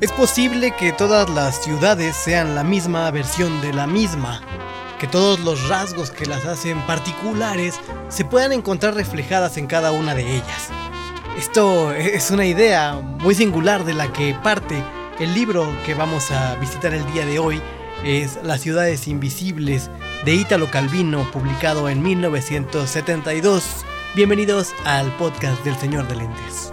Es posible que todas las ciudades sean la misma versión de la misma, que todos los rasgos que las hacen particulares se puedan encontrar reflejadas en cada una de ellas. Esto es una idea muy singular de la que parte el libro que vamos a visitar el día de hoy, es Las ciudades invisibles de Ítalo Calvino, publicado en 1972. Bienvenidos al podcast del Señor de Lentes.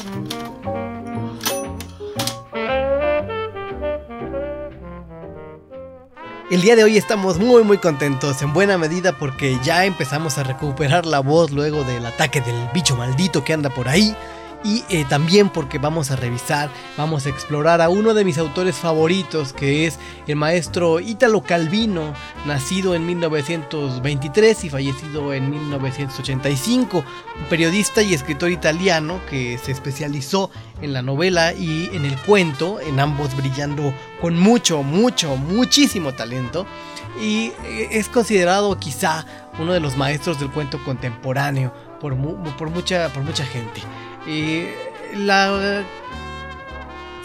El día de hoy estamos muy muy contentos, en buena medida porque ya empezamos a recuperar la voz luego del ataque del bicho maldito que anda por ahí y eh, también porque vamos a revisar, vamos a explorar a uno de mis autores favoritos que es el maestro Ítalo Calvino, nacido en 1923 y fallecido en 1985, un periodista y escritor italiano que se especializó en la novela y en el cuento, en ambos brillando con mucho, mucho, muchísimo talento. Y eh, es considerado quizá uno de los maestros del cuento contemporáneo por, por, mucha, por mucha gente la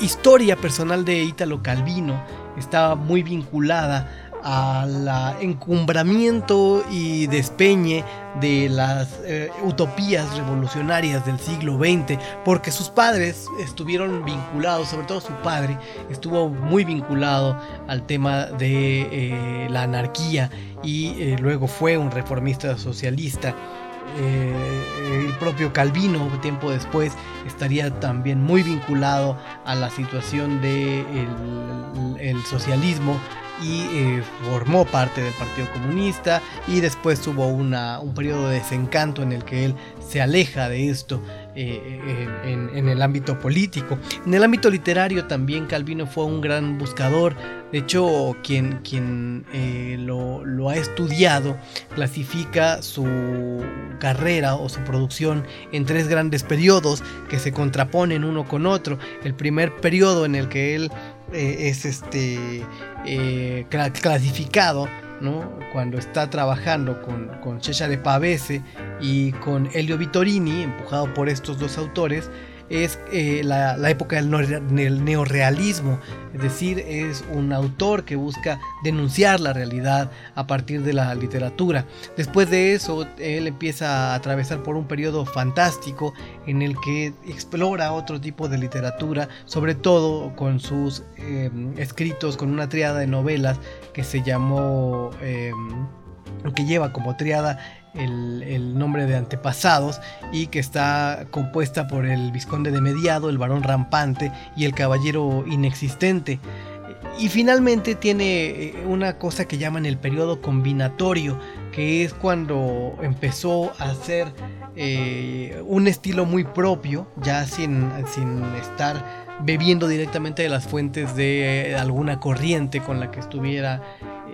historia personal de Ítalo Calvino estaba muy vinculada al encumbramiento y despeñe de las eh, utopías revolucionarias del siglo XX, porque sus padres estuvieron vinculados, sobre todo su padre, estuvo muy vinculado al tema de eh, la anarquía y eh, luego fue un reformista socialista eh, el propio Calvino tiempo después estaría también muy vinculado a la situación del de el socialismo y eh, formó parte del Partido Comunista y después tuvo una, un periodo de desencanto en el que él se aleja de esto eh, en, el ámbito político. En el ámbito literario también Calvino fue un gran buscador, de hecho quien, quien eh, lo, lo, ha estudiado clasifica su carrera o su producción en tres grandes periodos que se contraponen uno con otro. El primer periodo en el que él es este eh, clasificado, ¿no? Cuando está trabajando con, con de Pavese y con Elio Vittorini, empujado por estos dos autores, es eh, la, época del, neorealismo, es decir, es un autor que busca denunciar la realidad a partir de la literatura. Después de eso, él empieza a atravesar por un periodo fantástico en el que explora otro tipo de literatura, sobre todo con sus em, escritos, con una triada de novelas que se llamó... Em, que lleva como triada el, nombre de antepasados y que está compuesta por el Visconde de Mediado, el Varón Rampante y el Caballero Inexistente. Y finalmente tiene eh, una cosa que llaman el periodo combinatorio, que es cuando empezó a hacer eh, un estilo muy propio, ya sin, sin estar bebiendo directamente de las fuentes de eh, alguna corriente con la que estuviera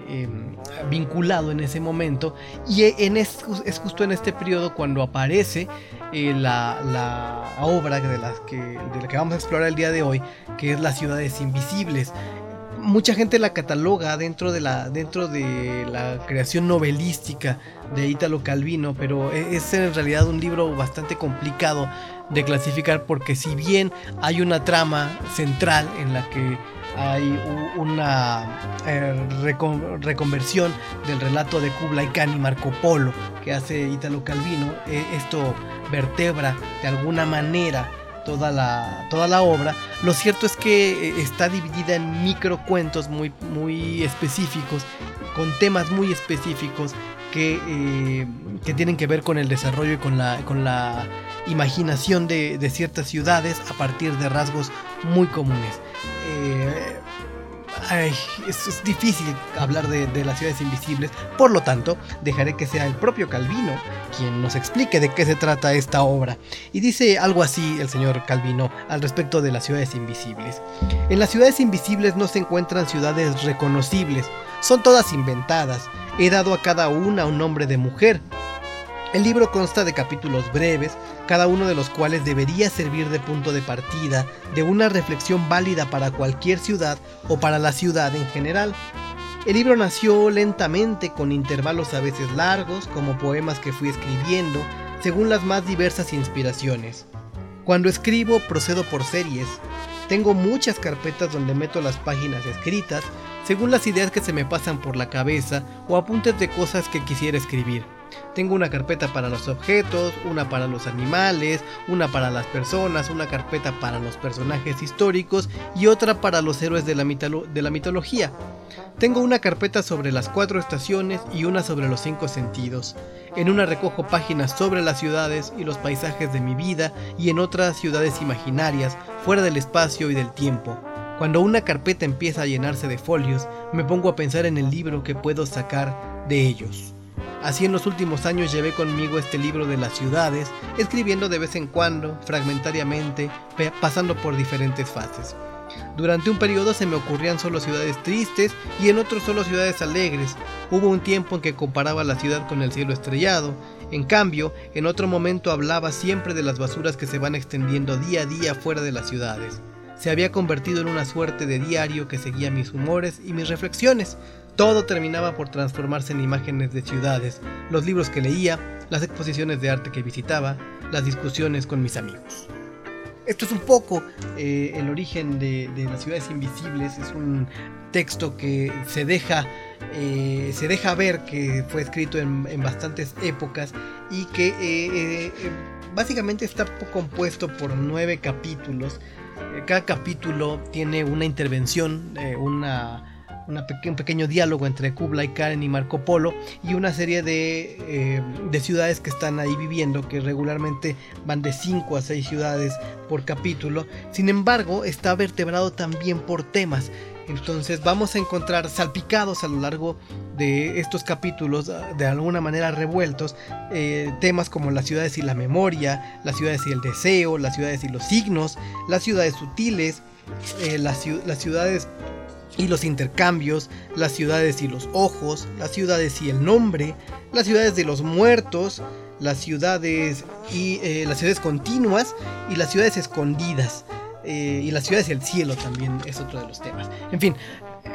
Em, vinculado en ese momento y e, en es, justo en este periodo cuando aparece eh, la, obra de, las que, de la que vamos a explorar el día de hoy, que es Las ciudades invisibles. Mucha gente la cataloga dentro de la, dentro de la creación novelística de Italo Calvino, pero e, es en realidad un libro bastante complicado de clasificar porque si bien hay una trama central en la que hay una eh, reconversión del relato de Kublai Khan y Marco Polo que hace Italo Calvino. Eh, esto vertebra de alguna manera toda la, toda la obra. Lo cierto es que eh, está dividida en microcuentos muy, muy específicos, con temas muy específicos que, que, tienen que ver con el desarrollo y con la, con la imaginación de, ciertas ciudades a partir de rasgos muy comunes es, difícil hablar de, de, las ciudades invisibles, por lo tanto, dejaré que sea el propio Calvino quien nos explique de qué se trata esta obra. Y dice algo así el señor Calvino al respecto de las ciudades invisibles. En las ciudades invisibles no se encuentran ciudades reconocibles, son todas inventadas. He dado a cada una un nombre de mujer, el libro consta de capítulos breves, cada uno de los cuales debería servir de punto de partida de una reflexión válida para cualquier ciudad o para la ciudad en general. El libro nació lentamente con intervalos a veces largos, como poemas que fui escribiendo, según las más diversas inspiraciones. Cuando escribo procedo por series. Tengo muchas carpetas donde meto las páginas escritas, según las ideas que se me pasan por la cabeza o apuntes de cosas que quisiera escribir. Tengo una carpeta para los objetos, una para los animales, una para las personas, una carpeta para los personajes históricos y otra para los héroes de la, de la mitología. Tengo una carpeta sobre las cuatro estaciones y una sobre los cinco sentidos. En una recojo páginas sobre las ciudades y los paisajes de mi vida y en otras ciudades imaginarias, fuera del espacio y del tiempo. Cuando una carpeta empieza a llenarse de folios, me pongo a pensar en el libro que puedo sacar de ellos. Así en los últimos años llevé conmigo este libro de las ciudades, escribiendo de vez en cuando, fragmentariamente, pasando por diferentes fases. Durante un periodo se me ocurrían solo ciudades tristes y en otros solo ciudades alegres. Hubo un tiempo en que comparaba la ciudad con el cielo estrellado. En cambio, en otro momento hablaba siempre de las basuras que se van extendiendo día a día fuera de las ciudades. Se había convertido en una suerte de diario que seguía mis humores y mis reflexiones, todo terminaba por transformarse en imágenes de ciudades, los libros que leía, las exposiciones de arte que visitaba, las discusiones con mis amigos. Esto es un poco eh, el origen de, las ciudades invisibles, es un texto que se deja, eh, se deja ver que fue escrito en, bastantes épocas y que eh, básicamente está compuesto por nueve capítulos. Cada capítulo tiene una intervención, una un pequeño diálogo entre Kublai Khan y Marco Polo y una serie eh, de, ciudades que están ahí viviendo, que regularmente van de 5 a 6 ciudades por capítulo. Sin embargo, está vertebrado también por temas. Entonces vamos a encontrar salpicados a lo largo de estos capítulos, de alguna manera revueltos, eh, temas como las ciudades y la memoria, las ciudades y el deseo, las ciudades y los signos, las ciudades sutiles, eh, las ciudades y los intercambios, las ciudades y los ojos, las ciudades y el nombre, las ciudades de los muertos, las ciudades y eh, las ciudades continuas y las ciudades escondidas. Eh, y las ciudades y el cielo también es otro de los temas. En fin,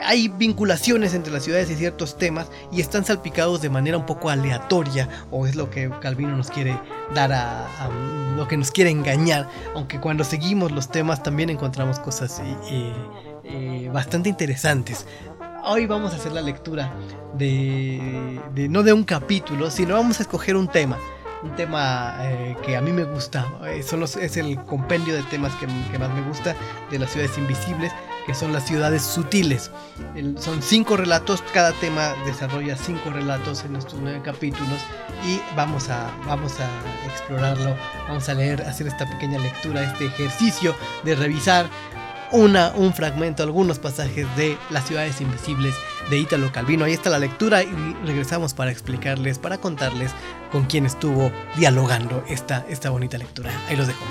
hay vinculaciones entre las ciudades y ciertos temas y están salpicados de manera un poco aleatoria o es lo que Calvino nos quiere dar a, lo que nos quiere engañar aunque cuando seguimos los temas también encontramos cosas eh, eh, bastante interesantes. Hoy vamos a hacer la lectura de, no de un capítulo, sino vamos a escoger un tema. Un tema eh, que a mí me gusta, eh, es el compendio de temas que, más me gusta de las ciudades invisibles, que son las ciudades sutiles. son cinco relatos, cada tema desarrolla cinco relatos en estos nueve capítulos y vamos a, vamos a explorarlo, vamos a leer, hacer esta pequeña lectura, este ejercicio de revisar una, un fragmento, algunos pasajes de Las ciudades invisibles de Ítalo Calvino. Ahí está la lectura y regresamos para explicarles, para contarles con quién estuvo dialogando esta, esta bonita lectura. Ahí los dejo.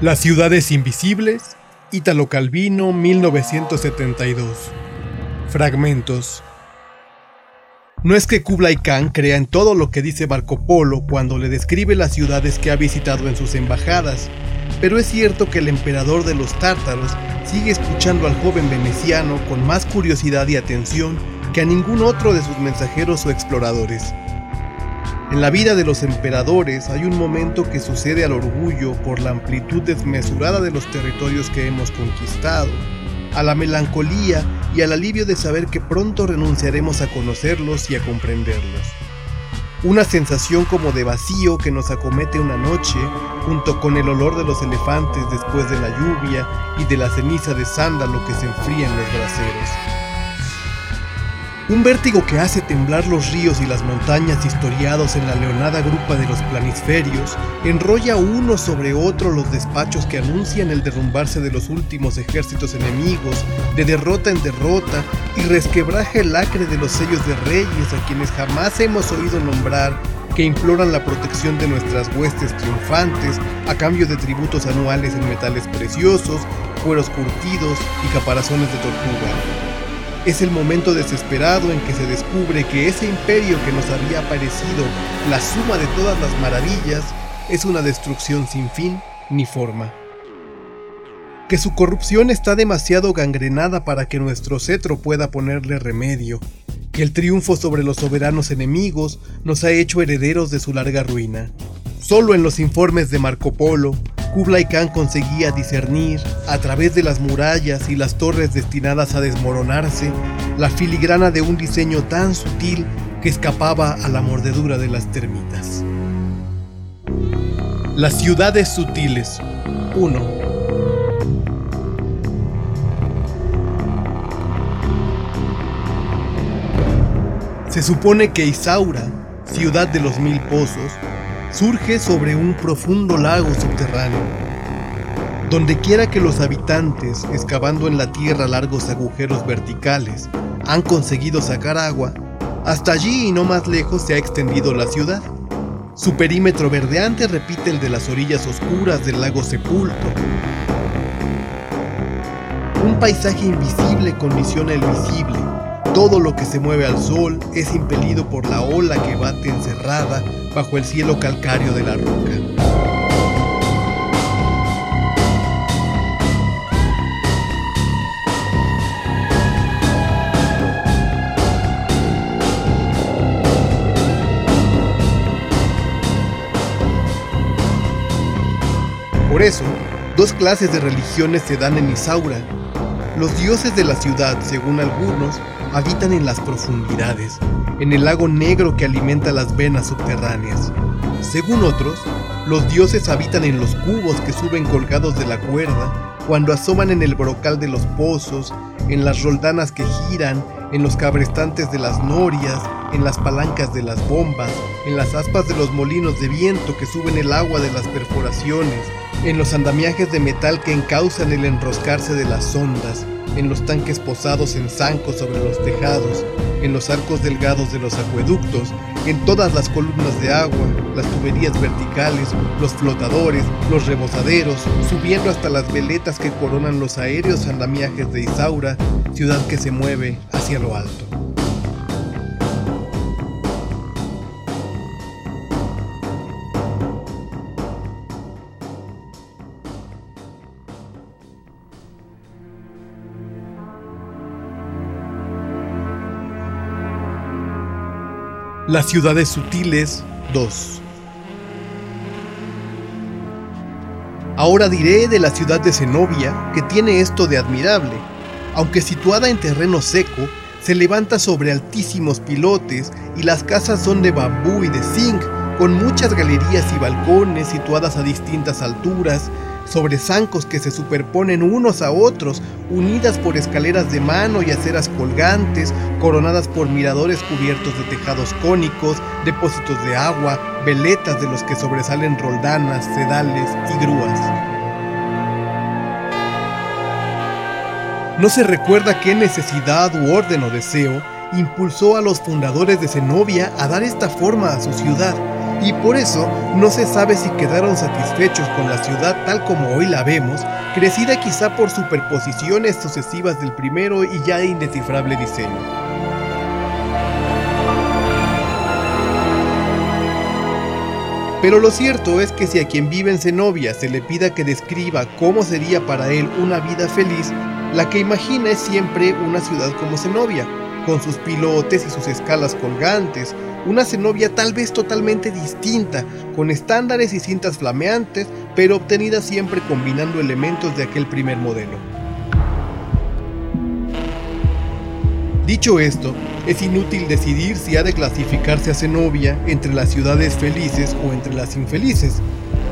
Las ciudades invisibles, Ítalo Calvino, 1972. Fragmentos. No es que Kublai Khan crea en todo lo que dice Marco Polo cuando le describe las ciudades que ha visitado en sus embajadas, pero es cierto que el emperador de los tártaros sigue escuchando al joven veneciano con más curiosidad y atención que a ningún otro de sus mensajeros o exploradores. En la vida de los emperadores hay un momento que sucede al orgullo por la amplitud desmesurada de los territorios que hemos conquistado, a la melancolía y al alivio de saber que pronto renunciaremos a conocerlos y a comprenderlos. Una sensación como de vacío que nos acomete una noche, junto con el olor de los elefantes después de la lluvia y de la ceniza de sándalo que se enfría en los braseros. Un vértigo que hace temblar los ríos y las montañas historiados en la leonada grupa de los planisferios, enrolla uno sobre otro los despachos que anuncian el derrumbarse de los últimos ejércitos enemigos, de derrota en derrota, y resquebraja el acre de los sellos de reyes a quienes jamás hemos oído nombrar, que imploran la protección de nuestras huestes triunfantes a cambio de tributos anuales en metales preciosos, cueros curtidos y caparazones de tortuga. Es el momento desesperado en que se descubre que ese imperio que nos había parecido la suma de todas las maravillas es una destrucción sin fin ni forma. Que su corrupción está demasiado gangrenada para que nuestro cetro pueda ponerle remedio. Que el triunfo sobre los soberanos enemigos nos ha hecho herederos de su larga ruina. Solo en los informes de Marco Polo Kublai Khan conseguía discernir, a través de las murallas y las torres destinadas a desmoronarse, la filigrana de un diseño tan sutil que escapaba a la mordedura de las termitas. Las ciudades sutiles 1. Se supone que Isaura, ciudad de los mil pozos, surge sobre un profundo lago subterráneo. Donde quiera que los habitantes, excavando en la tierra largos agujeros verticales, han conseguido sacar agua, hasta allí y no más lejos se ha extendido la ciudad. Su perímetro verdeante repite el de las orillas oscuras del lago Sepulto. Un paisaje invisible condiciona el visible. Todo lo que se mueve al sol es impelido por la ola que bate encerrada bajo el cielo calcáreo de la roca. Por eso, dos clases de religiones se dan en Isaura. Los dioses de la ciudad, según algunos, habitan en las profundidades, en el lago negro que alimenta las venas subterráneas. Según otros, los dioses habitan en los cubos que suben colgados de la cuerda, cuando asoman en el brocal de los pozos, en las roldanas que giran, en los cabrestantes de las norias, en las palancas de las bombas, en las aspas de los molinos de viento que suben el agua de las perforaciones, en los andamiajes de metal que encausan el enroscarse de las ondas, en los tanques posados en zancos sobre los tejados, en los arcos delgados de los acueductos, en todas las columnas de agua, las tuberías verticales, los flotadores, los rebosaderos, subiendo hasta las veletas que coronan los aéreos andamiajes de Isaura, ciudad que se mueve hacia lo alto. Las ciudades sutiles 2 Ahora diré de la ciudad de Zenobia que tiene esto de admirable. Aunque situada en terreno seco, se levanta sobre altísimos pilotes y las casas son de bambú y de zinc, con muchas galerías y balcones situadas a distintas alturas, sobre zancos que se superponen unos a otros, unidas por escaleras de mano y aceras colgantes, coronadas por miradores cubiertos de tejados cónicos, depósitos de agua, veletas de los que sobresalen roldanas, sedales y grúas. No se recuerda qué necesidad u orden o deseo impulsó a los fundadores de Zenobia a dar esta forma a su ciudad y por eso no se sabe si quedaron satisfechos con la ciudad tal como hoy la vemos, crecida quizá por superposiciones sucesivas del primero y ya indescifrable diseño. Pero lo cierto es que si a quien vive en Zenobia se le pida que describa cómo sería para él una vida feliz, la que imagina es siempre una ciudad como Zenobia, con sus pilotes y sus escalas colgantes, una Zenobia tal vez totalmente distinta, con estándares y cintas flameantes, pero obtenida siempre combinando elementos de aquel primer modelo. Dicho esto, es inútil decidir si ha de clasificarse a Zenobia entre las ciudades felices o entre las infelices.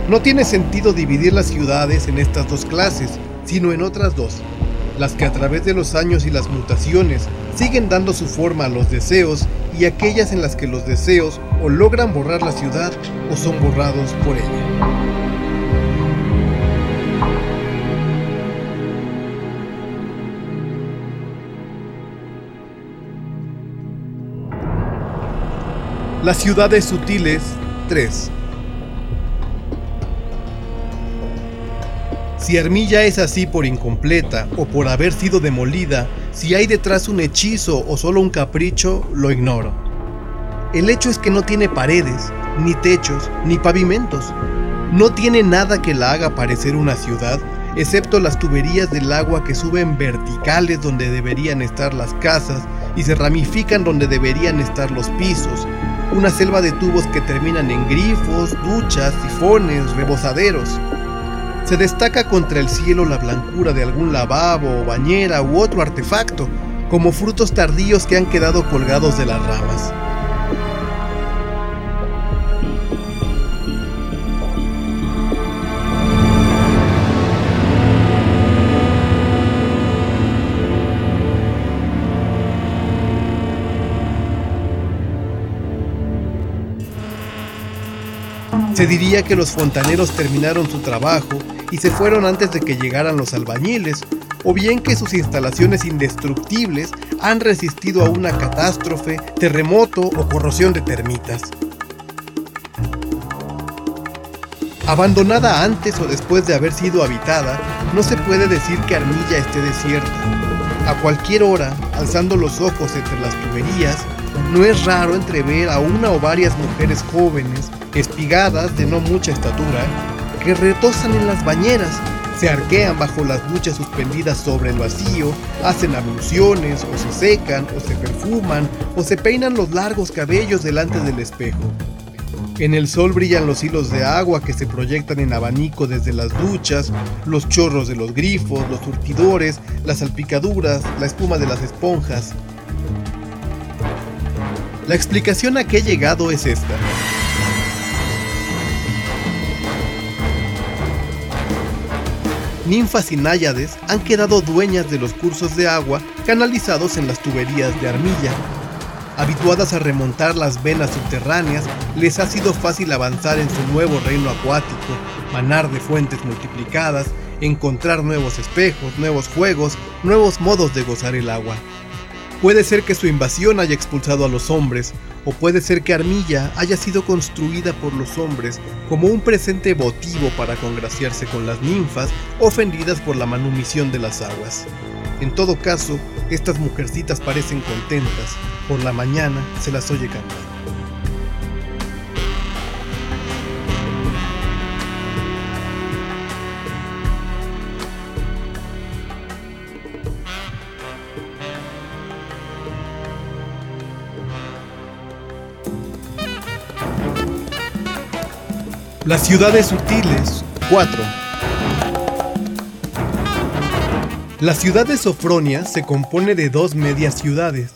No tiene sentido dividir las ciudades en estas dos clases, sino en otras dos, las que a través de los años y las mutaciones siguen dando su forma a los deseos y aquellas en las que los deseos o logran borrar la ciudad o son borrados por ella. Las ciudades sutiles 3 Si Armilla es así por incompleta o por haber sido demolida, si hay detrás un hechizo o solo un capricho, lo ignoro. El hecho es que no tiene paredes, ni techos, ni pavimentos. No tiene nada que la haga parecer una ciudad, excepto las tuberías del agua que suben verticales donde deberían estar las casas y se ramifican donde deberían estar los pisos. Una selva de tubos que terminan en grifos, duchas, sifones, rebosaderos. Se destaca contra el cielo la blancura de algún lavabo, bañera u otro artefacto, como frutos tardíos que han quedado colgados de las ramas. Se diría que los fontaneros terminaron su trabajo y se fueron antes de que llegaran los albañiles, o bien que sus instalaciones indestructibles han resistido a una catástrofe, terremoto o corrosión de termitas. Abandonada antes o después de haber sido habitada, no se puede decir que Armilla esté desierta. A cualquier hora, alzando los ojos entre las tuberías, no es raro entrever a una o varias mujeres jóvenes espigadas de no mucha estatura, que retosan en las bañeras, se arquean bajo las duchas suspendidas sobre el vacío, hacen abluciones, o se secan, o se perfuman, o se peinan los largos cabellos delante del espejo. En el sol brillan los hilos de agua que se proyectan en abanico desde las duchas, los chorros de los grifos, los surtidores, las salpicaduras, la espuma de las esponjas. La explicación a que he llegado es esta. Ninfas y náyades han quedado dueñas de los cursos de agua canalizados en las tuberías de armilla. Habituadas a remontar las venas subterráneas, les ha sido fácil avanzar en su nuevo reino acuático, manar de fuentes multiplicadas, encontrar nuevos espejos, nuevos juegos, nuevos modos de gozar el agua. Puede ser que su invasión haya expulsado a los hombres, o puede ser que Armilla haya sido construida por los hombres como un presente votivo para congraciarse con las ninfas ofendidas por la manumisión de las aguas. En todo caso, estas mujercitas parecen contentas, por la mañana se las oye cantar. Las ciudades sutiles 4 La ciudad de Sofronia se compone de dos medias ciudades.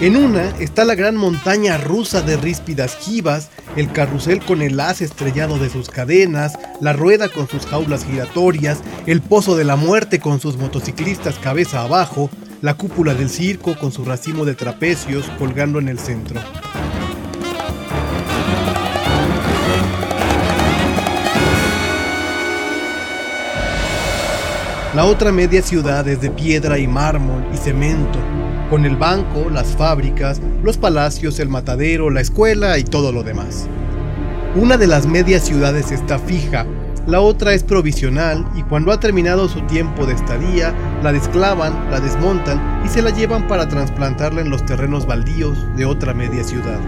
En una está la gran montaña rusa de ríspidas jivas, el carrusel con el haz estrellado de sus cadenas, la rueda con sus jaulas giratorias, el pozo de la muerte con sus motociclistas cabeza abajo, la cúpula del circo con su racimo de trapecios colgando en el centro. La otra media ciudad es de piedra y mármol y cemento, con el banco, las fábricas, los palacios, el matadero, la escuela y todo lo demás. Una de las medias ciudades está fija, la otra es provisional y cuando ha terminado su tiempo de estadía, la desclavan, la desmontan y se la llevan para trasplantarla en los terrenos baldíos de otra media ciudad.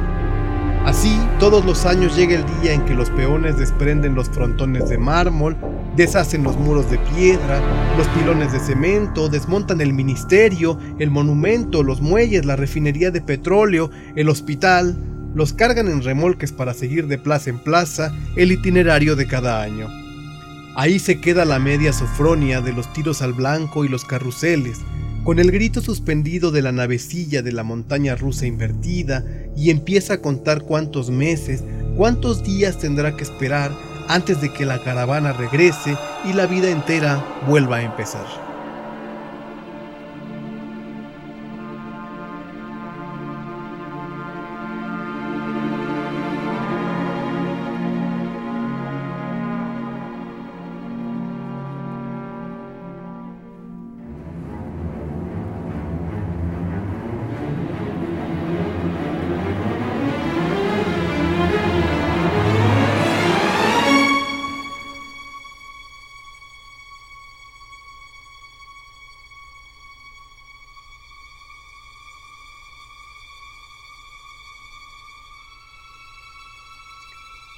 Así, todos los años llega el día en que los peones desprenden los frontones de mármol, deshacen los muros de piedra, los pilones de cemento, desmontan el ministerio, el monumento, los muelles, la refinería de petróleo, el hospital, los cargan en remolques para seguir de plaza en plaza el itinerario de cada año. Ahí se queda la media sofronia de los tiros al blanco y los carruseles, con el grito suspendido de la navecilla de la montaña rusa invertida y empieza a contar cuántos meses, cuántos días tendrá que esperar antes de que la caravana regrese y la vida entera vuelva a empezar.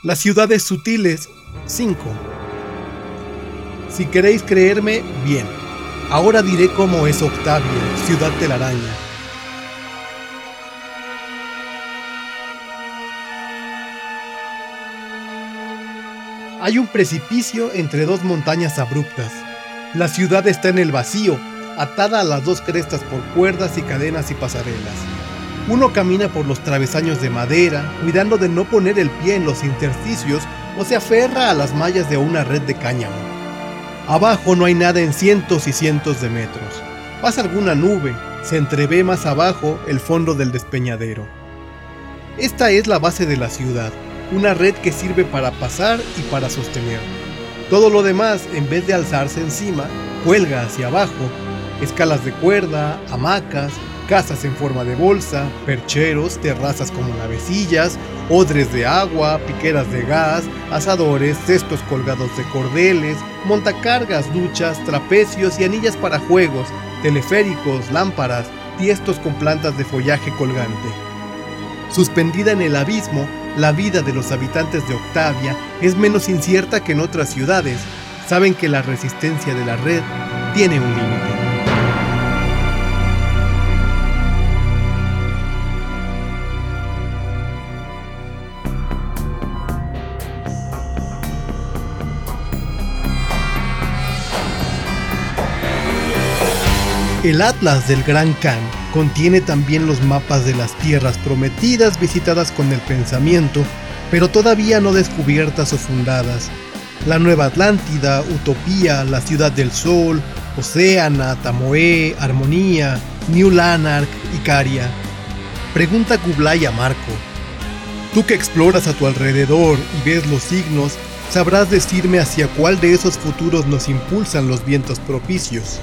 Las ciudades sutiles 5. Si queréis creerme, bien. Ahora diré cómo es Octavia, ciudad telaraña. Hay un precipicio entre dos montañas abruptas. La ciudad está en el vacío, atada a las dos crestas por cuerdas y cadenas y pasarelas. Uno camina por los travesaños de madera, cuidando de no poner el pie en los intersticios o se aferra a las mallas de una red de cáñamo. Abajo no hay nada en cientos y cientos de metros. Pasa alguna nube, se entrevé más abajo el fondo del despeñadero. Esta es la base de la ciudad, una red que sirve para pasar y para sostener. Todo lo demás, en vez de alzarse encima, cuelga hacia abajo, escalas de cuerda, hamacas, casas en forma de bolsa, percheros, terrazas como navecillas, odres de agua, piqueras de gas, asadores, cestos colgados de cordeles, montacargas, duchas, trapecios y anillas para juegos, teleféricos, lámparas, tiestos con plantas de follaje colgante. Suspendida en el abismo, la vida de los habitantes de Octavia es menos incierta que en otras ciudades. Saben que la resistencia de la red tiene un límite. El Atlas del Gran Khan contiene también los mapas de las tierras prometidas visitadas con el pensamiento, pero todavía no descubiertas o fundadas. La Nueva Atlántida, Utopía, la Ciudad del Sol, Oceana, Tamoé, Armonía, New Lanark, Icaria. Pregunta Kublai a Marco. Tú que exploras a tu alrededor y ves los signos, sabrás decirme hacia cuál de esos futuros nos impulsan los vientos propicios.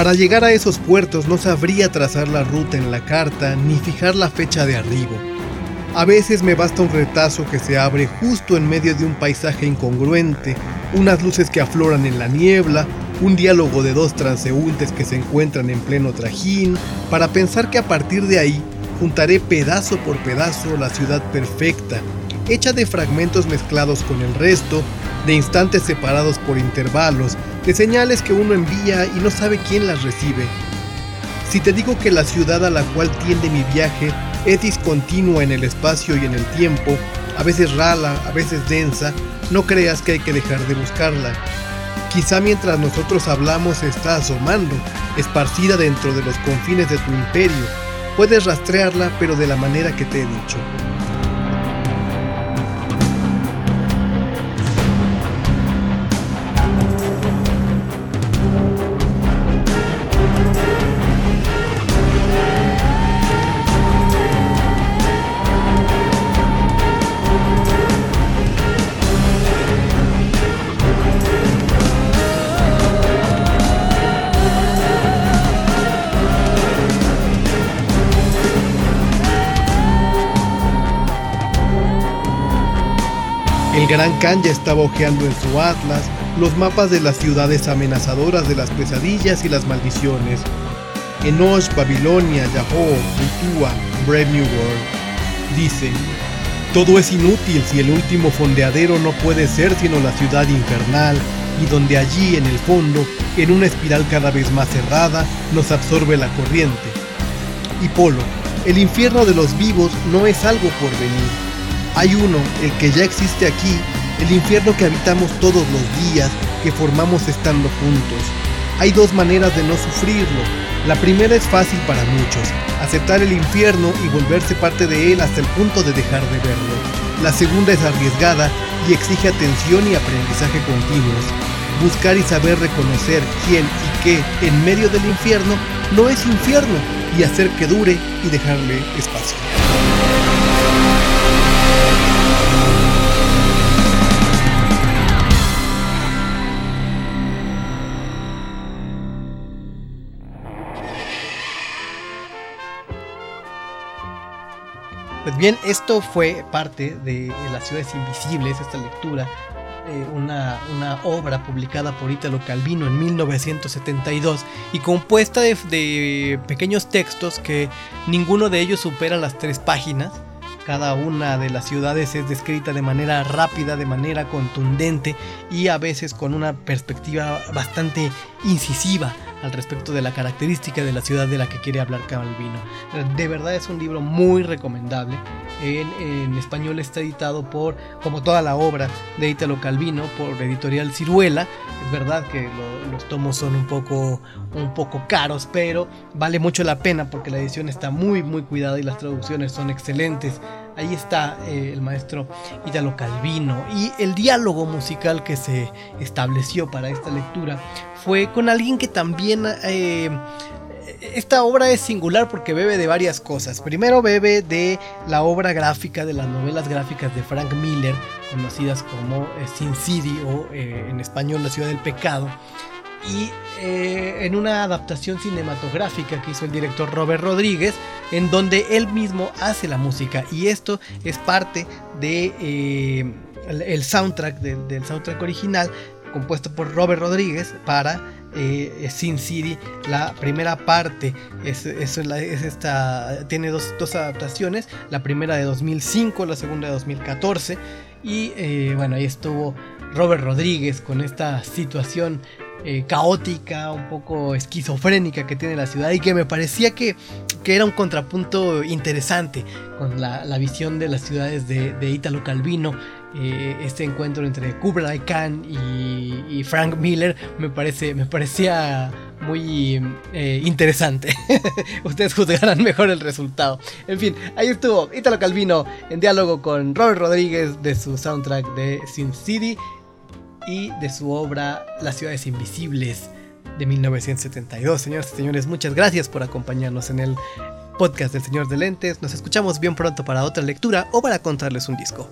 Para llegar a esos puertos no sabría trazar la ruta en la carta ni fijar la fecha de arribo. A veces me basta un retazo que se abre justo en medio de un paisaje incongruente, unas luces que afloran en la niebla, un diálogo de dos transeúntes que se encuentran en pleno trajín, para pensar que a partir de ahí juntaré pedazo por pedazo la ciudad perfecta, hecha de fragmentos mezclados con el resto, de instantes separados por intervalos, de señales que uno envía y no sabe quién las recibe. Si te digo que la ciudad a la cual tiende mi viaje es discontinua en el espacio y en el tiempo, a veces rala, a veces densa, no creas que hay que dejar de buscarla. Quizá mientras nosotros hablamos está asomando, esparcida dentro de los confines de tu imperio. Puedes rastrearla, pero de la manera que te he dicho. Gran Khan ya estaba hojeando en su atlas los mapas de las ciudades amenazadoras de las pesadillas y las maldiciones. Enosh, Babilonia, Yahoo, Utua, Brave New World. Dice, todo es inútil si el último fondeadero no puede ser sino la ciudad infernal, y donde allí en el fondo, en una espiral cada vez más cerrada, nos absorbe la corriente. Y Polo, el infierno de los vivos no es algo por venir, hay uno, el que ya existe aquí, el infierno que habitamos todos los días, que formamos estando juntos. Hay dos maneras de no sufrirlo. La primera es fácil para muchos, aceptar el infierno y volverse parte de él hasta el punto de dejar de verlo. La segunda es arriesgada y exige atención y aprendizaje continuos. Buscar y saber reconocer quién y qué en medio del infierno no es infierno y hacer que dure y dejarle espacio. Bien, esto fue parte de Las ciudades invisibles, esta lectura. eh, una, obra publicada por Italo Calvino en 1972 y compuesta de, pequeños textos que ninguno de ellos supera las tres páginas. Cada una de las ciudades es descrita de manera rápida, de manera contundente y a veces con una perspectiva bastante incisiva al respecto de la característica de la ciudad de la que quiere hablar Calvino. De verdad es un libro muy recomendable. En, español está editado por, como toda la obra de Italo Calvino, por editorial Ciruela. Es verdad que los tomos son un poco, un poco caros, pero vale mucho la pena porque la edición está muy, muy cuidada y las traducciones son excelentes. Ahí está eh, el maestro Italo Calvino y el diálogo musical que se estableció para esta lectura fue con alguien que también... Eh, esta obra es singular porque bebe de varias cosas. Primero bebe de la obra gráfica, de las novelas gráficas de Frank Miller, conocidas como eh, Sin City o en español La Ciudad del Pecado. Y en una adaptación cinematográfica que hizo el director Robert Rodríguez, en donde él mismo hace la música. Y esto es parte de el soundtrack del soundtrack original compuesto por Robert Rodríguez para eh, Sin City. La primera parte es, esta, tiene dos, adaptaciones, la primera de 2005, la segunda de 2014. Y eh, bueno, ahí estuvo Robert Rodríguez con esta situación eh, caótica, un poco esquizofrénica que tiene la ciudad y que me parecía que, era un contrapunto interesante con la, visión de las ciudades de, de Italo Calvino eh, este encuentro entre Kublai Khan y, Frank Miller me, parece, me parecía muy eh, interesante. Ustedes juzgarán mejor el resultado. En fin, ahí estuvo Italo Calvino en diálogo con Robert Rodríguez de su soundtrack de Sin City y de su obra Las ciudades invisibles de 1972. Señoras y señores, muchas gracias por acompañarnos en el podcast del Señor de Lentes. Nos escuchamos bien pronto para otra lectura o para contarles un disco.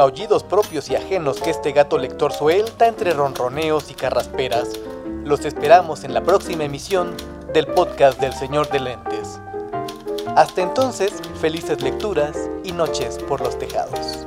Maullidos propios y ajenos que este gato lector suelta entre ronroneos y carrasperas. Los esperamos en la próxima emisión del podcast del Señor de Lentes. Hasta entonces, felices lecturas y noches por los tejados.